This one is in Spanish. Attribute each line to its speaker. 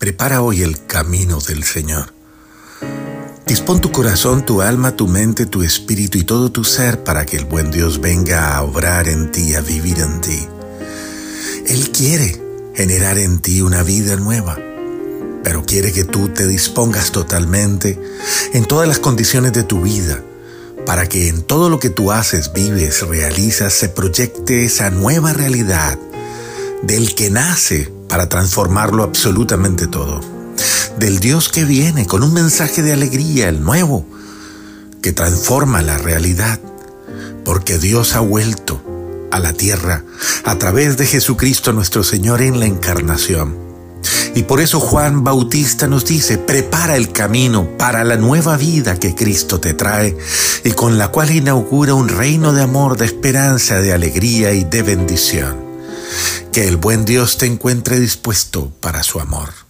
Speaker 1: Prepara hoy el camino del Señor. Dispón tu corazón, tu alma, tu mente, tu espíritu y todo tu ser para que el buen Dios venga a obrar en ti, a vivir en ti. Él quiere generar en ti una vida nueva, pero quiere que tú te dispongas totalmente en todas las condiciones de tu vida para que en todo lo que tú haces, vives, realizas, se proyecte esa nueva realidad del que nace para transformarlo absolutamente todo. Del Dios que viene con un mensaje de alegría, el nuevo, que transforma la realidad, porque Dios ha vuelto a la tierra a través de Jesucristo nuestro Señor en la encarnación. Y por eso Juan Bautista nos dice, prepara el camino para la nueva vida que Cristo te trae y con la cual inaugura un reino de amor, de esperanza, de alegría y de bendición. Que el buen Dios te encuentre dispuesto para su amor.